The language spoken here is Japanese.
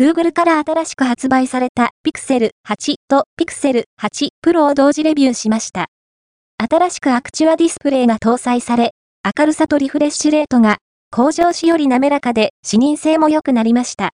Google から新しく発売された Pixel 8と Pixel 8 Pro を同時レビューしました。新しくアクチュアディスプレイが搭載され、明るさとリフレッシュレートが向上しより滑らかで視認性も良くなりました。